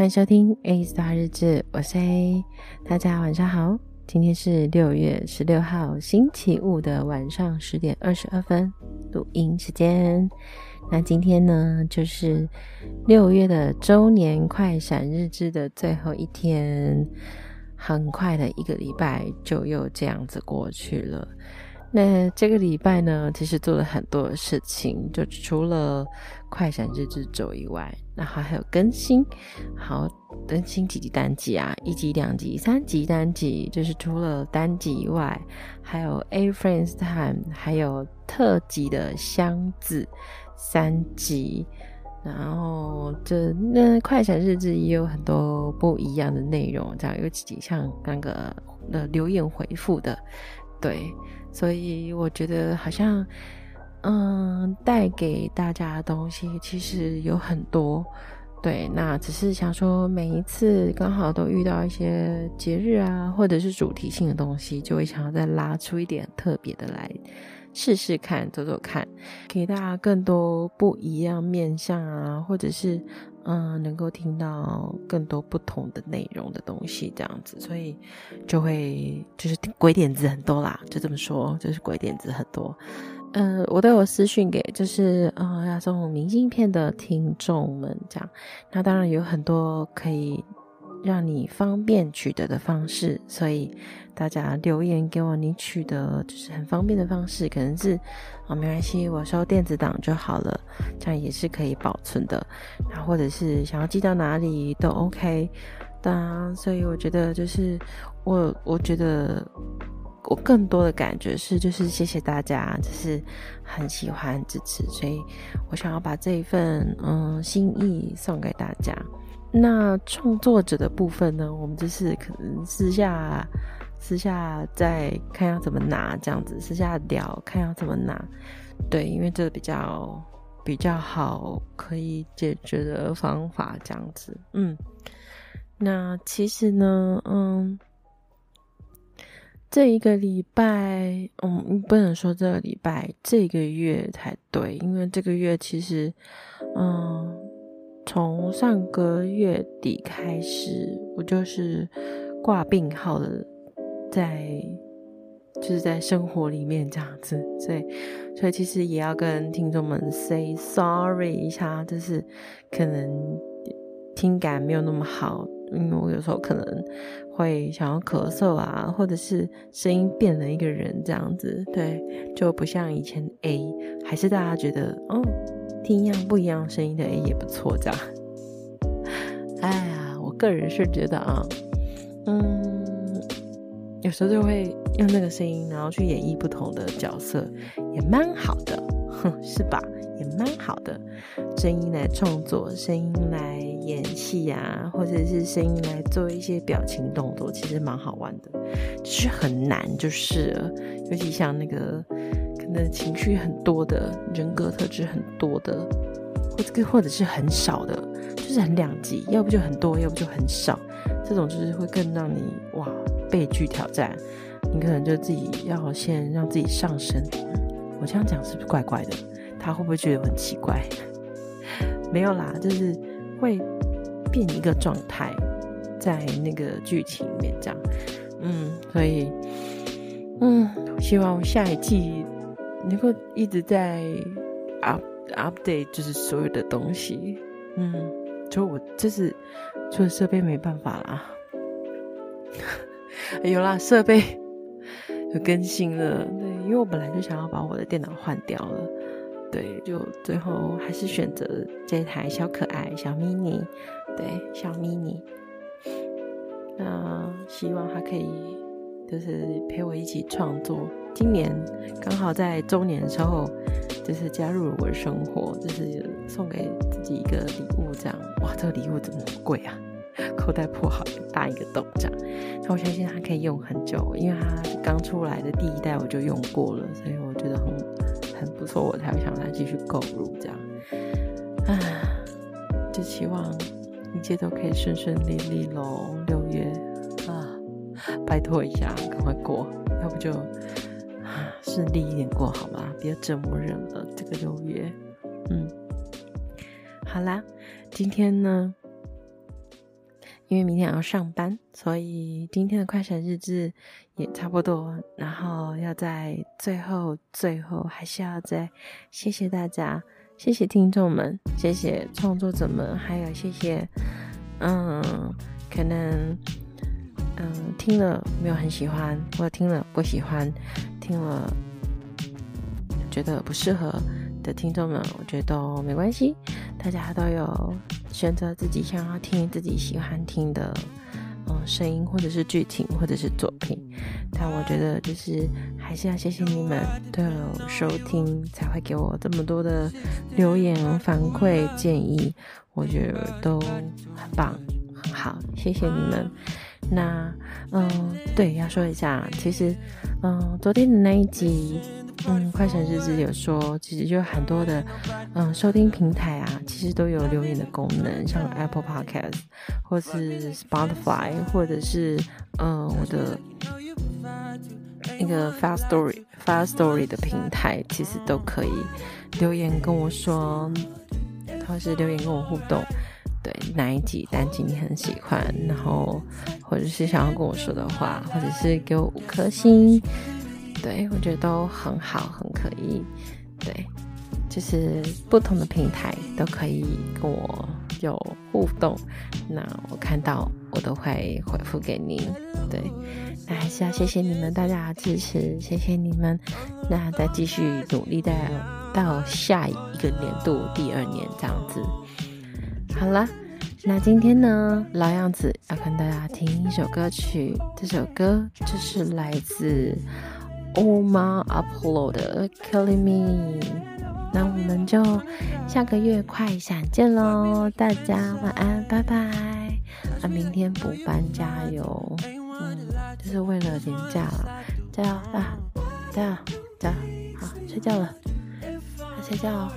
欢迎收听 A Star 日志，我是 A，大家晚上好。今天是六月十六号星期五的晚上十点二十二分，录音时间。那今天呢，就是六月的周年快闪日志的最后一天，很快的一个礼拜就又这样子过去了。那这个礼拜呢，其实做了很多的事情，就除了快闪日志周以外，然后还有更新，好，更新几集单集啊，一集、两集、三集单集，就是除了单集以外，还有 A Friends Time，还有特辑的箱子三集，然后这那快闪日志也有很多不一样的内容，这样有几集像那个呃留言回复的，对。所以我觉得好像，嗯，带给大家的东西其实有很多，对。那只是想说，每一次刚好都遇到一些节日啊，或者是主题性的东西，就会想要再拉出一点特别的来试试看，走走看，给大家更多不一样面相啊，或者是。嗯，能够听到更多不同的内容的东西，这样子，所以就会就是鬼点子很多啦，就这么说，就是鬼点子很多。嗯，我都有私讯给，就是嗯要送明信片的听众们，这样，那当然有很多可以。让你方便取得的方式，所以大家留言给我，你取得就是很方便的方式，可能是、哦、没关系，我收电子档就好了，这样也是可以保存的。然后或者是想要寄到哪里都 OK。当然，所以我觉得就是我，我觉得我更多的感觉是，就是谢谢大家，就是很喜欢支持，所以我想要把这一份嗯心意送给大家。那创作者的部分呢？我们就是可能私下私下再看要怎么拿这样子，私下聊看要怎么拿。对，因为这个比较比较好可以解决的方法这样子。嗯，那其实呢，嗯，这一个礼拜，嗯，不能说这个礼拜，这个月才对，因为这个月其实，嗯。从上个月底开始，我就是挂病号的，在就是在生活里面这样子，所以所以其实也要跟听众们 say sorry 一下，就是可能听感没有那么好，因为我有时候可能会想要咳嗽啊，或者是声音变了一个人这样子，对，就不像以前 A，还是大家觉得哦。听一样不一样声音的 A 也不错，这样。哎呀，我个人是觉得啊，嗯，有时候就会用那个声音，然后去演绎不同的角色，也蛮好的，哼，是吧？也蛮好的，声音来创作，声音来演戏啊，或者是声音来做一些表情动作，其实蛮好玩的，就是很难，就是，尤其像那个。的情绪很多的，人格特质很多的，或者或者是很少的，就是很两极，要不就很多，要不就很少。这种就是会更让你哇被拒挑战。你可能就自己要先让自己上升。我这样讲是不是怪怪的？他会不会觉得很奇怪？没有啦，就是会变一个状态，在那个剧情里面这样。嗯，所以嗯，希望下一季。能够一直在 up update，就是所有的东西，嗯，就我就是除了设备没办法啦，有啦，设备有更新了，对，因为我本来就想要把我的电脑换掉了，对，就最后还是选择这台小可爱小 mini，对，小 mini，那希望它可以就是陪我一起创作。今年刚好在周年的时候，就是加入了我的生活，就是送给自己一个礼物，这样哇，这个礼物怎么那么贵啊？口袋破好大一个洞这样。那我相信它可以用很久，因为它刚出来的第一代我就用过了，所以我觉得很很不错，我才会想再继续购入这样。啊，就希望一切都可以顺顺利利喽。六月啊，拜托一下，赶快过，要不就。顺利一点过好吗？别折磨人了。这个六月，嗯，好啦，今天呢，因为明天还要上班，所以今天的快闪日志也差不多。然后要在最后最后，还是要再谢谢大家，谢谢听众们，谢谢创作者们，还有谢谢，嗯，可能嗯听了没有很喜欢，或者听了不喜欢，听了觉得不适合的听众们，我觉得都没关系，大家都有。选择自己想要听、自己喜欢听的，嗯，声音或者是剧情或者是作品。但我觉得就是还是要谢谢你们都有收听，才会给我这么多的留言、反馈、建议，我觉得都很棒、很好，谢谢你们。那，嗯，对，要说一下，其实，嗯，昨天的那一集。嗯，快闪日志有说，其实就很多的，嗯，收听平台啊，其实都有留言的功能，像 Apple Podcast，或是 Spotify，或者是嗯，我的那个 Firstory Firstory 的平台，其实都可以留言跟我说，或是留言跟我互动，对哪一集单集你很喜欢，然后或者是想要跟我说的话，或者是给我五颗星。对，我觉得都很好，很可以。对，就是不同的平台都可以跟我有互动。那我看到我都会回复给您。对，那还是要谢谢你们大家的支持，谢谢你们。那再继续努力，的到下一个年度第二年这样子。好了，那今天呢，老样子要跟大家听一首歌曲。这首歌就是来自。Omar Apollo 的 Killing Me，那我们就下个月快闪见喽！大家晚安，拜拜！啊，明天补班加油，嗯，就是为了连假了，加油啊！加油，加油，好，睡觉了，快睡觉哦。